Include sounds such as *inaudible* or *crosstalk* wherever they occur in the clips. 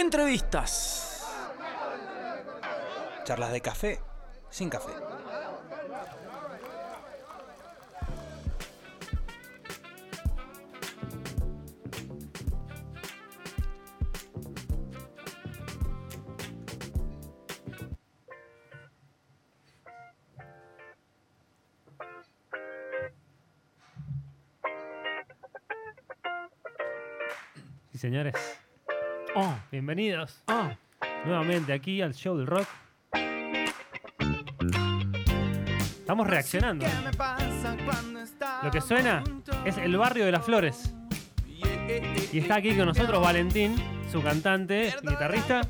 Entrevistas. Charlas de café sin café. Señores. Oh, bienvenidos. Nuevamente aquí al show del rock. Estamos reaccionando. Lo que suena es el barrio de las flores. Y está aquí con nosotros Valentín, su cantante, guitarrista.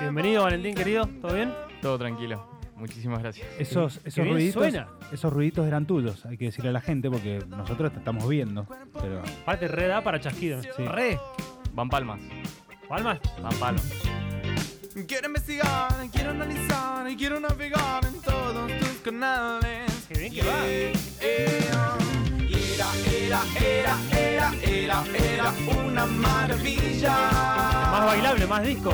Bienvenido Valentín, querido. ¿Todo bien? Todo tranquilo. Muchísimas gracias. Esos, Qué esos ruiditos, suena. esos ruiditos eran tuyos, hay que decirle a la gente porque nosotros te estamos viendo. Pero Parte re da para chasquido. Re. Van palmas. Palmas. Van palos. Quiero investigar, quiero analizar y quiero navegar en todos tus canales. Qué bien que va. Era, era, era, era, era, era una maravilla. Más bailable, más disco.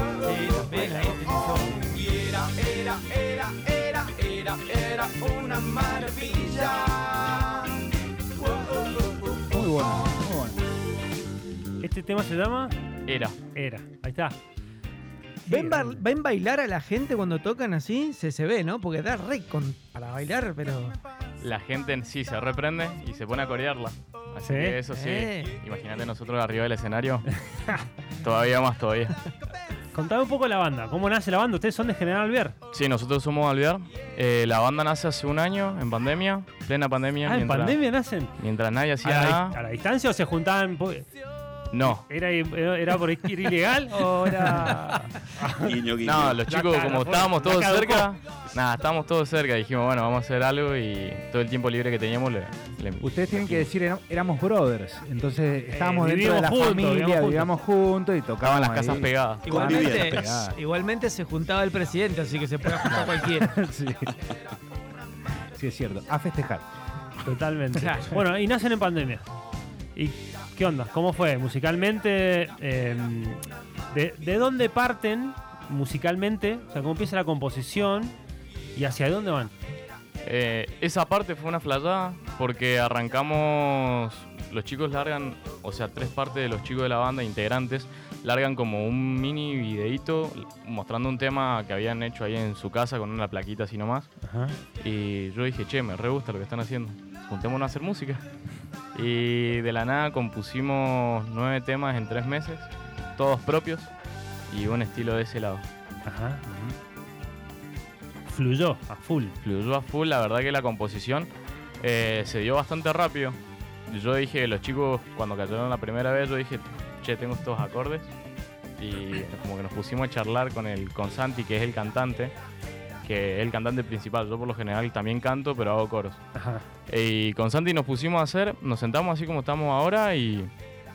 Y era, era, era, era, era, era una maravilla. muy bueno. Este tema se llama Era. Era. Ahí está. ¿Ven, ba- ven bailar a la gente cuando tocan así? Se, se ve, ¿no? Porque da re con- para bailar, pero. La gente en sí se reprende y se pone a corearla. Así Sí. que eso sí. Eh. Imagínate nosotros arriba del escenario. *laughs* todavía más todavía. Contame un poco la banda. ¿Cómo nace la banda? ¿Ustedes son de General Alvear? Sí, nosotros somos Alvear. Eh, la banda nace hace un año, en pandemia, plena pandemia. Ah, en pandemia nacen. Mientras nadie ¿A hacía la, nada. a la distancia o se juntaban? No. ¿Era, era por ir ilegal o era.? *laughs* Guiño, guiño. No, los chicos, como estábamos todos caducó. cerca, nada, estábamos todos cerca. Dijimos, bueno, vamos a hacer algo y todo el tiempo libre que teníamos le. le- Ustedes tienen que decir, éramos brothers, entonces estábamos dentro de la juntos, familia, vivíamos vivíamos juntos y Estaban tocaban las casas pegadas. Igualmente, Pegadas. igualmente se juntaba el presidente, así que se puede juntar *laughs* cualquiera. sí. sí, es cierto. A festejar. Totalmente. Claro. Bueno, y nacen en pandemia. ¿Y qué onda? ¿Cómo fue? Musicalmente, eh, de, de dónde parten musicalmente? O sea, ¿cómo empieza la composición? ¿Y hacia dónde van? Eh, esa parte fue una flayada porque arrancamos, los chicos largan, o sea, tres partes de los chicos de la banda, integrantes, largan como un mini videíto mostrando un tema que habían hecho ahí en su casa con una plaquita así nomás. Ajá. Y yo dije, che, me re gusta lo que están haciendo, juntémonos a hacer música. Y de la nada compusimos nueve temas en tres meses, todos propios y un estilo de ese lado. Ajá. Fluyó a full. fluyó a full. La verdad que la composición eh, se dio bastante rápido. Yo dije, los chicos, cuando cayeron la primera vez, yo dije, che, tengo estos acordes. Y como que nos pusimos a charlar con el con Santi, que es el cantante, que es el cantante principal. Yo por lo general también canto, pero hago coros. Ajá. Y con Santi nos pusimos a hacer, nos sentamos así como estamos ahora y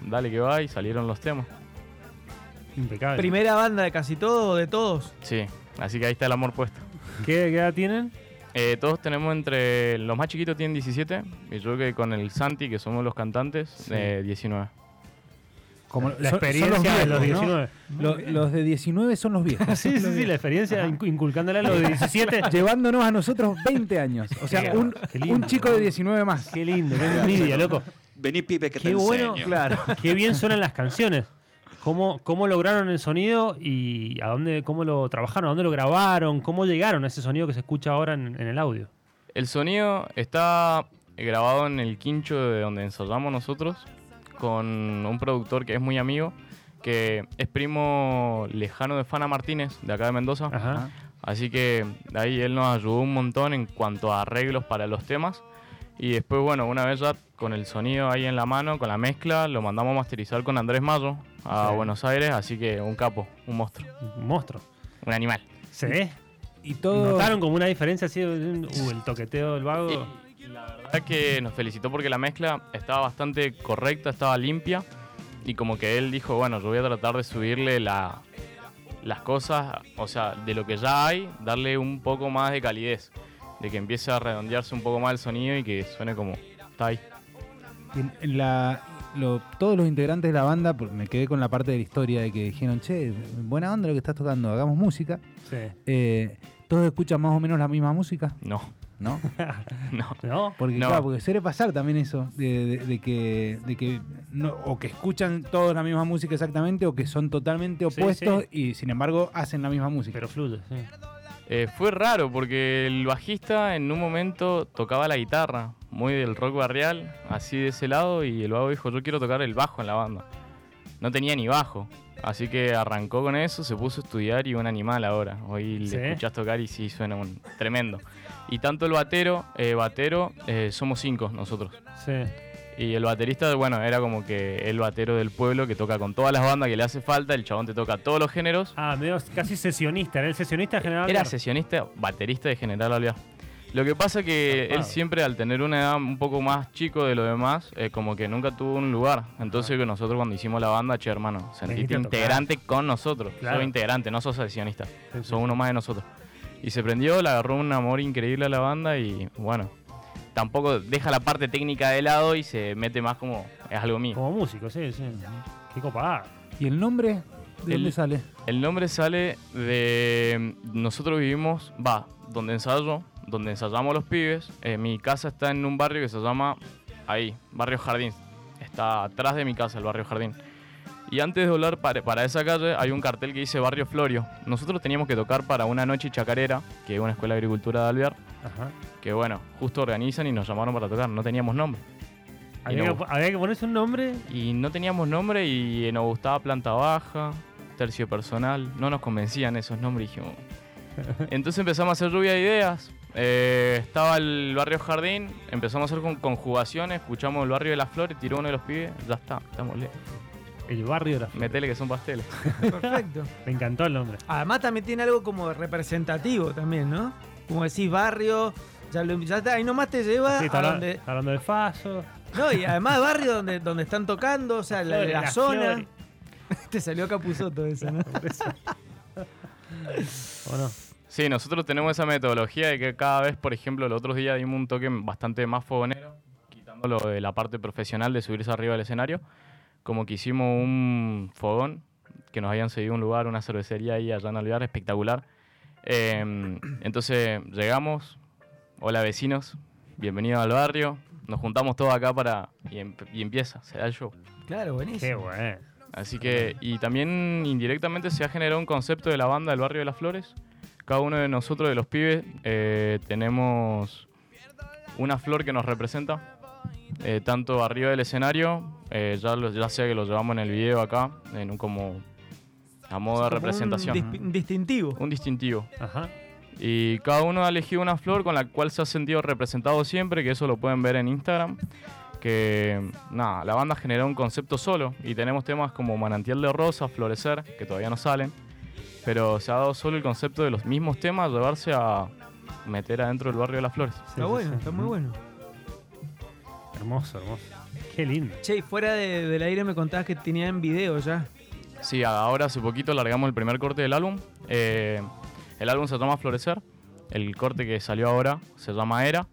dale que va y salieron los temas. Impecable. Primera banda de casi todo, de todos. Sí, así que ahí está el amor puesto. ¿Qué, qué edad tienen? Eh, todos tenemos entre. Los más chiquitos tienen 17 y yo que con el Santi, que somos los cantantes, eh, 19. Como La son- experiencia son los de los viejos, ¿no? 19. Lo- los de 19 son los viejos. *laughs* Sí, sí, sí, la experiencia incu- inculcándole a los de *laughs* 17. Llevándonos a nosotros 20 años. O sea, un, lindo. un chico de 19 más. Qué lindo, qué envidia, loco. Vení, pibe, que Qué te bueno, enseño. claro. Qué bien suenan las canciones. ¿Cómo, ¿Cómo lograron el sonido y a dónde, cómo lo trabajaron? ¿A dónde lo grabaron? ¿Cómo llegaron a ese sonido que se escucha ahora en, en el audio? El sonido está grabado en el quincho de donde ensayamos nosotros con un productor que es muy amigo, que es primo lejano de Fana Martínez, de acá de Mendoza. Ajá. Así que de ahí él nos ayudó un montón en cuanto a arreglos para los temas. Y después, bueno, una vez ya con el sonido ahí en la mano, con la mezcla, lo mandamos a masterizar con Andrés Mayo a Sí. Buenos Aires. Así que un capo, un monstruo, Un monstruo. un animal. ¿Se ve? Y todo. ¿Notaron como una diferencia así? Uh, el toqueteo del vago. Verdad que nos felicitó porque la mezcla estaba bastante correcta, estaba limpia. Y como que él dijo, bueno, yo voy a tratar de subirle la, las cosas, o sea, de lo que ya hay, darle un poco más de calidez. De que empiece a redondearse un poco más el sonido y que suene como está ahí. La, lo- todos los integrantes de la banda, porque me quedé con la parte de la historia de que dijeron, che, buena onda lo que estás tocando, hagamos música. Sí. Eh, todos escuchan más o menos la misma música, No, ¿no? *laughs* no. ¿No? Porque, No. claro, porque suele pasar también eso, de, de- de que, de que no, o que escuchan todos la misma música exactamente, o que son totalmente Sí, opuestos sí. y sin embargo hacen la misma música. Pero fluye, sí. Eh, fue raro porque el bajista en un momento tocaba la guitarra, muy del rock barrial, así de ese lado, y el vago dijo, yo quiero tocar el bajo en la banda. No tenía ni bajo, así que arrancó con eso, se puso a estudiar y un animal ahora. Hoy Sí. le escuchás tocar y sí, suena un tremendo. Y tanto el batero, eh, batero, eh, somos cinco nosotros. Sí. Y el baterista, bueno, era como que el batero del pueblo que toca con todas las bandas que le hace falta, el chabón te toca todos los géneros. Ah, medio casi sesionista. Era el sesionista general. Era sesionista, baterista de General Alvear. Lo que pasa que Zarpado. él siempre al tener una edad un poco más chico de lo demás, eh, como que nunca tuvo un lugar. Entonces que nosotros cuando hicimos la banda, che hermano, sentiste integrante con nosotros. Claro. Sos integrante, no sos sesionista. Sí, sí, Sos uno más de nosotros. Y se prendió, le agarró un amor increíble a la banda y bueno, tampoco deja la parte técnica de lado y se mete más como es algo mío. Como músico, sí, sí. Qué copada. ¿Y el nombre? ¿De El- dónde sale? El nombre sale de. Nosotros vivimos, va, donde ensayo, donde ensayamos los pibes. Eh, mi casa está en un barrio que se llama. Ahí, Barrio Jardín. Está atrás de mi casa, el Barrio Jardín. Y antes de doblar para, para esa calle hay un cartel que dice Barrio Florio. Nosotros teníamos que tocar para una noche chacarera, que es una escuela de agricultura de Alvear, Ajá. que bueno, justo organizan y nos llamaron para tocar. No teníamos nombre. Había, no- que, había que ponerse un nombre. y no teníamos nombre y nos gustaba planta baja, tercio personal. No nos convencían esos nombres. Dijimos. *laughs* Entonces empezamos a hacer lluvia de ideas. Eh, estaba el barrio Jardín, empezamos a hacer con conjugaciones, escuchamos el barrio de las flores, tiró uno de los pibes, ya está, estamos lejos. El barrio de la Metele que son pasteles. Perfecto. *laughs* Me encantó el nombre. Además también tiene algo como representativo también, ¿no? Como decís, barrio, ya, lo- ya está, ahí nomás te lleva Sí, está, a habla- donde... está hablando de Faso. No, y además barrio donde, donde están tocando, o sea, la, Flores, la las zona. flores. *laughs* Te salió Capuzoto eso, ¿no? *laughs* ¿O no? Sí, nosotros tenemos esa metodología de que cada vez, por ejemplo, el otro día dimos un toque bastante más fogonero, quitándolo de la parte profesional de subirse arriba del escenario, como que hicimos un fogón, que nos habían cedido un lugar, una cervecería ahí allá en Alvear, espectacular. Eh, entonces llegamos, hola vecinos, bienvenidos al barrio, nos juntamos todos acá para y, em- y empieza, se da el show. Claro, Qué buenísimo. bueno. Así que, y también indirectamente se ha generado un concepto de la banda del barrio de las flores. Cada uno de nosotros, de los pibes, eh, tenemos una flor que nos representa, eh, tanto arriba del escenario, eh, ya, lo- ya sea que lo llevamos en el video acá, en un como a modo de representación, Un, dis- un distintivo. un distintivo. Ajá. Y cada uno ha elegido una flor con la cual se ha sentido representado siempre, que eso lo pueden ver en Instagram. Que nada, la banda generó un concepto solo y tenemos temas como Manantial de Rosa, Florecer, que todavía no salen. Pero se ha dado solo el concepto de los mismos temas, llevarse a meter adentro del barrio de las flores. Sí, Está sí, bueno, sí. está muy bueno. Hermoso, hermoso. Qué lindo. Che, y fuera de- del aire me contabas que tenían video ya. Sí, ahora hace poquito largamos el primer corte del álbum. Eh, el álbum se llama Florecer. El corte que salió ahora se llama Era.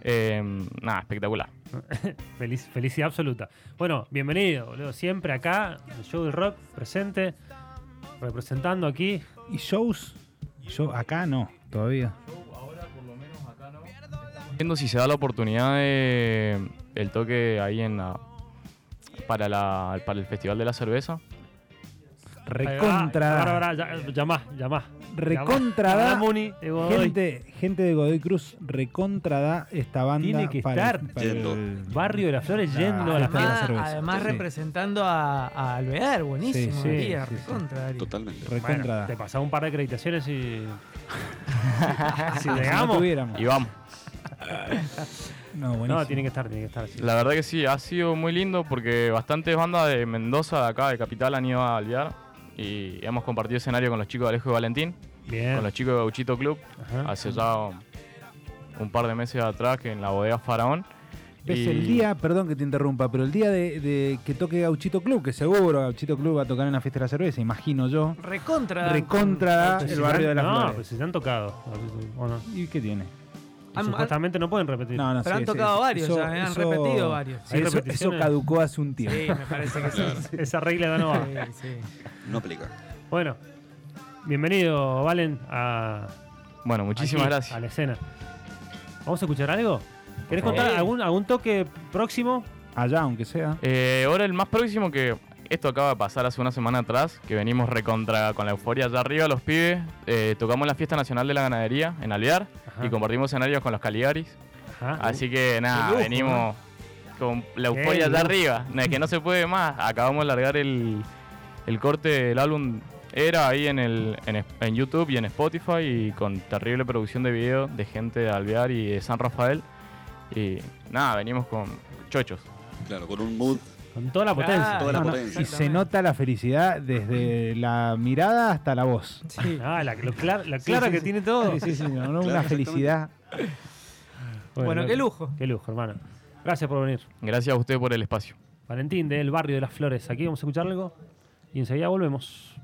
Eh, nada, espectacular. *laughs* Feliz, felicidad absoluta. Bueno, bienvenido, boludo. Siempre acá, en el show del rock, presente, representando aquí. ¿Y shows? Yo acá no, todavía. Viendo si se da la oportunidad de el toque ahí en la para la para el festival de la cerveza. Recontra. Ahora, ahora, ya- llamá, llamá. Recontra Llamá, da. llamá, Muni, de Godoy. Gente, gente de Godoy Cruz recontra da esta banda. Tiene que para- estar. para el- Yendo. Barrio de las Flores Ah, yendo a la Hasta la Además, cerveza. además Sí. representando a, a Alvear, buenísimo. Sí, sí, Daría, sí, sí. recontra, Daría. Totalmente. Bueno, te pasaba un par de acreditaciones y. *laughs* si *laughs* Si no llegamos. tuviéramos. Y vamos. *laughs* No, buenísimo. No, tiene que estar, tiene que estar. sí. La verdad que sí, ha sido muy lindo porque bastantes bandas de Mendoza, de acá, de Capital, han ido a Alvear. Y hemos compartido escenario con los chicos de Alejo y Valentín, Bien. con los chicos de Gauchito Club, Ajá. hace ya un par de meses atrás, que en la bodega Faraón. Ves Y- el día, perdón que te interrumpa, pero el día de, de que toque Gauchito Club, que seguro Gauchito Club va a tocar en la fiesta de la cerveza, imagino yo. Recontra. Recontra el barrio de las No, flores. pues si te han tocado. ¿o no? ¿Y qué tiene? Han- supuestamente no pueden repetir. No, no, Pero sí, han tocado varios, eso- ya, han repetido varios. sí, eso, caducó hace un tiempo. Sí, me parece que sí. *laughs* Esa regla ya no va. Sí, sí. No aplica. Bueno, bienvenido, Valen, a, Bueno, muchísimas aquí, gracias. a la escena. ¿Vamos a escuchar algo? ¿Querés contar algún toque próximo? Allá, aunque sea. Eh, ahora el más próximo que esto acaba de pasar hace una semana atrás, que venimos recontra con la euforia allá arriba los pibes, eh, tocamos la fiesta nacional de la ganadería en Alvear Ajá. y compartimos escenarios con los Caligaris. Ajá. Así que nada, lujo, venimos con la Qué euforia allá lujo. arriba, no, es que no se puede más. Acabamos de largar el, el corte del álbum Era ahí en, el, en, en YouTube y en Spotify y con terrible producción de video de gente de Alvear y de San Rafael. Y nada, venimos con chochos. Claro, con un mood. Con toda la potencia. Claro. Toda la No, no, potencia. y se nota la felicidad desde la mirada hasta la voz. Sí. Ah, la, lo clar- la Sí, clara sí, que sí. tiene todo. Sí, sí, sí, no, una felicidad. Bueno, qué lujo. Qué lujo, hermano. Gracias por venir. Gracias a usted por el espacio. Valentín, del barrio de las Flores. Aquí vamos a escuchar algo y enseguida volvemos.